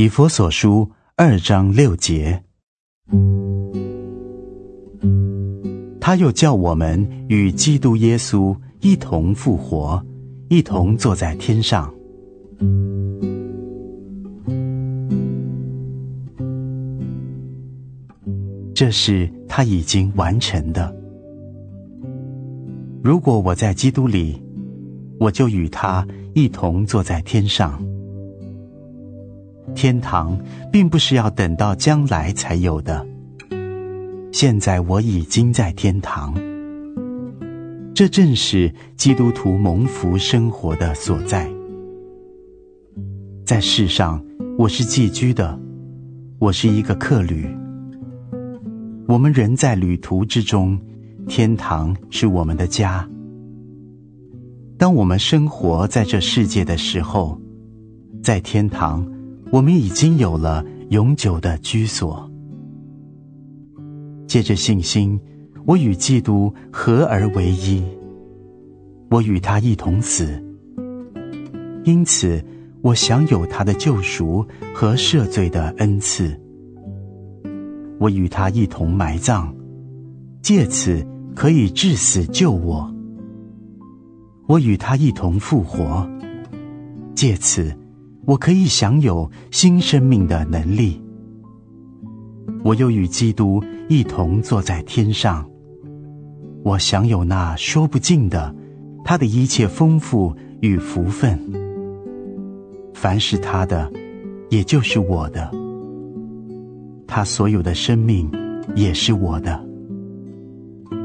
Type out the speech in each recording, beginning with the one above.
以弗所书二章六节，他又叫我们与基督耶稣一同复活，一同坐在天上。这是他已经完成的。如果我在基督里，我就与他一同坐在天上。天堂并不是要等到将来才有的，现在我已经在天堂。这正是基督徒蒙福生活的所在。在世上，我是寄居的，我是一个客旅。我们人在旅途之中，天堂是我们的家。当我们生活在这世界的时候，在天堂，我们已经有了永久的居所。借着信心，我与基督合而为一，我与他一同死，因此我享有他的救赎和赦罪的恩赐。我与他一同埋葬，借此可以致死救我。我与他一同复活，借此我可以享有新生命的能力。我又与基督一同坐在天上，我享有那说不尽的他的一切丰富与福分。凡是他的，也就是我的。他所有的生命也是我的，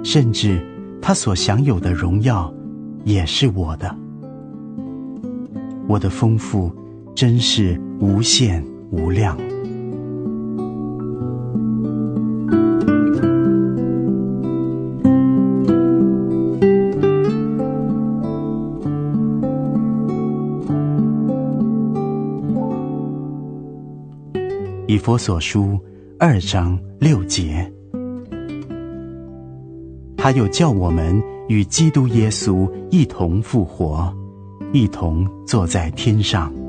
甚至他所享有的荣耀也是我的。我的丰富真是无限无量。以佛所书。二章六节，他又叫我们与基督耶稣一同复活，一同坐在天上。